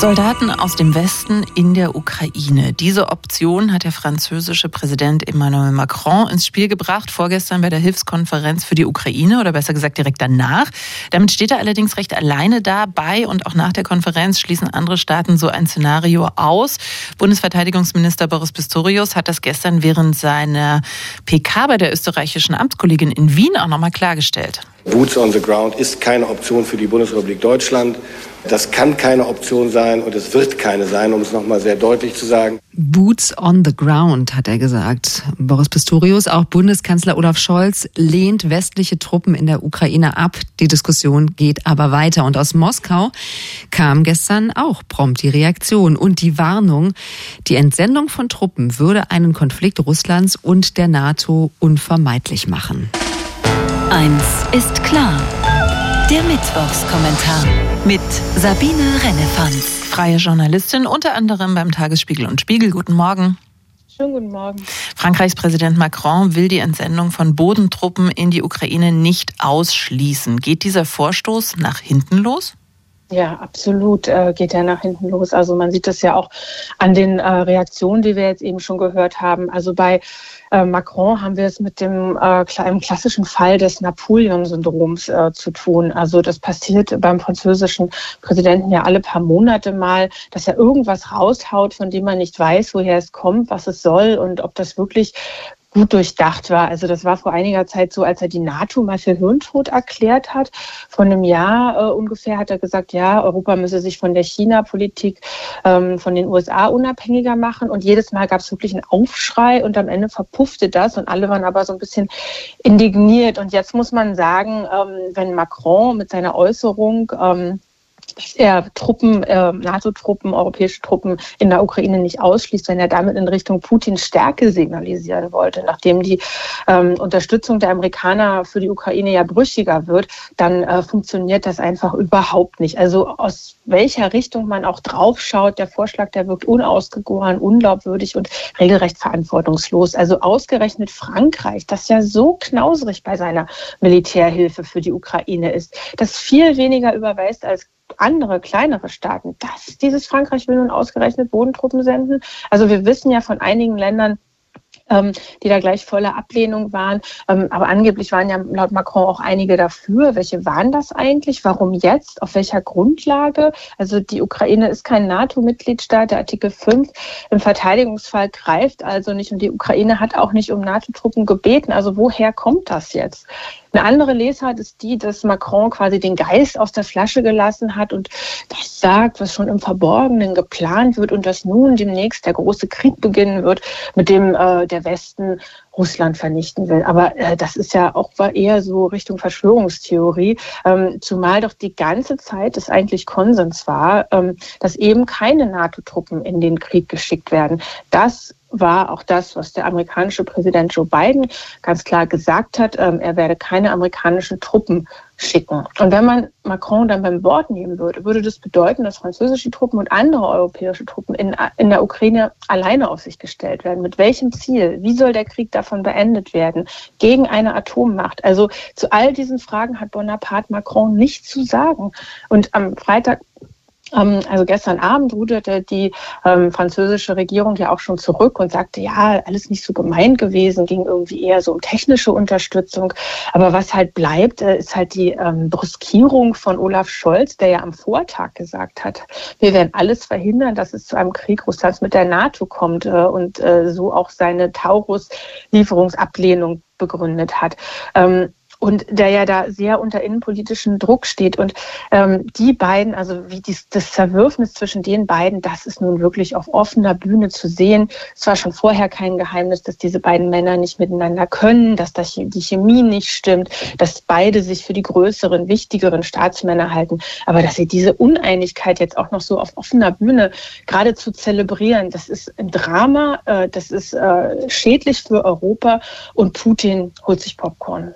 Soldaten aus dem Westen in der Ukraine. Diese Option hat der französische Präsident Emmanuel Macron ins Spiel gebracht, vorgestern bei der Hilfskonferenz für die Ukraine oder besser gesagt direkt danach. Damit steht er allerdings recht alleine da. Bei und auch nach der Konferenz schließen andere Staaten so ein Szenario aus. Bundesverteidigungsminister Boris Pistorius hat das gestern während seiner PK bei der österreichischen Amtskollegin in Wien auch nochmal klargestellt. Boots on the ground ist keine Option für die Bundesrepublik Deutschland. Das kann keine Option sein und es wird keine sein, um es nochmal sehr deutlich zu sagen. Boots on the ground, hat er gesagt. Boris Pistorius, auch Bundeskanzler Olaf Scholz, lehnt westliche Truppen in der Ukraine ab. Die Diskussion geht aber weiter. Und aus Moskau kam gestern auch prompt die Reaktion und die Warnung, die Entsendung von Truppen würde einen Konflikt Russlands und der NATO unvermeidlich machen. Eins ist klar. Der Mittwochskommentar mit Sabine Rennefanz, freie Journalistin, unter anderem beim Tagesspiegel und Spiegel. Guten Morgen. Schönen guten Morgen. Frankreichs Präsident Macron will die Entsendung von Bodentruppen in die Ukraine nicht ausschließen. Geht dieser Vorstoß nach hinten los? Ja, absolut äh, geht er nach hinten los. Also man sieht das ja auch an den äh, Reaktionen, die wir jetzt eben schon gehört haben. Also bei äh, Macron haben wir es mit dem äh, einem klassischen Fall des Napoleon-Syndroms äh, zu tun. Also das passiert beim französischen Präsidenten ja alle paar Monate mal, dass er irgendwas raushaut, von dem man nicht weiß, woher es kommt, was es soll und ob das wirklich gut durchdacht war. Also das war vor einiger Zeit so, als er die NATO mal für Hirntod erklärt hat. Vor einem Jahr äh, ungefähr hat er gesagt, ja, Europa müsse sich von der China-Politik ähm, von den USA unabhängiger machen. Und jedes Mal gab es wirklich einen Aufschrei und am Ende verpuffte das und alle waren aber so ein bisschen indigniert. Und jetzt muss man sagen, ähm, wenn Macron mit seiner Äußerung ähm, er Truppen, äh, NATO-Truppen, europäische Truppen in der Ukraine nicht ausschließt, wenn er damit in Richtung Putins Stärke signalisieren wollte, nachdem die ähm, Unterstützung der Amerikaner für die Ukraine ja brüchiger wird, dann äh, funktioniert das einfach überhaupt nicht. Also aus welcher Richtung man auch draufschaut, der Vorschlag, der wirkt unausgegoren, unglaubwürdig und regelrecht verantwortungslos. Also ausgerechnet Frankreich, das ja so knauserig bei seiner Militärhilfe für die Ukraine ist, das viel weniger überweist als andere kleinere Staaten, dass dieses Frankreich will nun ausgerechnet Bodentruppen senden. Also wir wissen ja von einigen Ländern, ähm, die da gleich voller Ablehnung waren. Ähm, aber angeblich waren ja laut Macron auch einige dafür. Welche waren das eigentlich? Warum jetzt? Auf welcher Grundlage? Also die Ukraine ist kein NATO-Mitgliedstaat. Der Artikel 5 im Verteidigungsfall greift also nicht und die Ukraine hat auch nicht um NATO-Truppen gebeten. Also woher kommt das jetzt? Eine andere Lesart ist die, dass Macron quasi den Geist aus der Flasche gelassen hat und das sagt, was schon im Verborgenen geplant wird und dass nun demnächst der große Krieg beginnen wird, mit dem äh, der Westen Russland vernichten will. Aber äh, das ist ja auch eher so Richtung Verschwörungstheorie, ähm, zumal doch die ganze Zeit es eigentlich Konsens war, ähm, dass eben keine NATO-Truppen in den Krieg geschickt werden. Das war auch das, was der amerikanische Präsident Joe Biden ganz klar gesagt hat. Ähm, er werde keine amerikanischen Truppen schicken. Und wenn man Macron dann beim Wort nehmen würde, würde das bedeuten, dass französische Truppen und andere europäische Truppen in, in der Ukraine alleine auf sich gestellt werden. Mit welchem Ziel? Wie soll der Krieg davon beendet werden? Gegen eine Atommacht? Also zu all diesen Fragen hat Bonaparte Macron nichts zu sagen. Und am Freitag also gestern Abend ruderte die ähm, französische Regierung ja auch schon zurück und sagte, ja, alles nicht so gemeint gewesen, ging irgendwie eher so um technische Unterstützung. Aber was halt bleibt, äh, ist halt die ähm, Brüskierung von Olaf Scholz, der ja am Vortag gesagt hat, wir werden alles verhindern, dass es zu einem Krieg Russlands mit der NATO kommt äh, und äh, so auch seine Taurus-Lieferungsablehnung begründet hat. Ähm, und der ja da sehr unter innenpolitischen Druck steht. Und ähm, die beiden, also wie dies, das Zerwürfnis zwischen den beiden, das ist nun wirklich auf offener Bühne zu sehen. Es war schon vorher kein Geheimnis, dass diese beiden Männer nicht miteinander können, dass das, die Chemie nicht stimmt, dass beide sich für die größeren, wichtigeren Staatsmänner halten. Aber dass sie diese Uneinigkeit jetzt auch noch so auf offener Bühne gerade zu zelebrieren, das ist ein Drama, äh, das ist äh, schädlich für Europa und Putin holt sich Popcorn.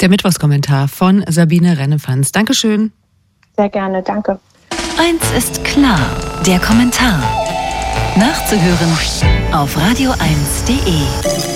Der Mittwochskommentar von Sabine Rennefanz. Dankeschön. Sehr gerne, danke. Eins ist klar, der Kommentar. Nachzuhören auf radio1.de.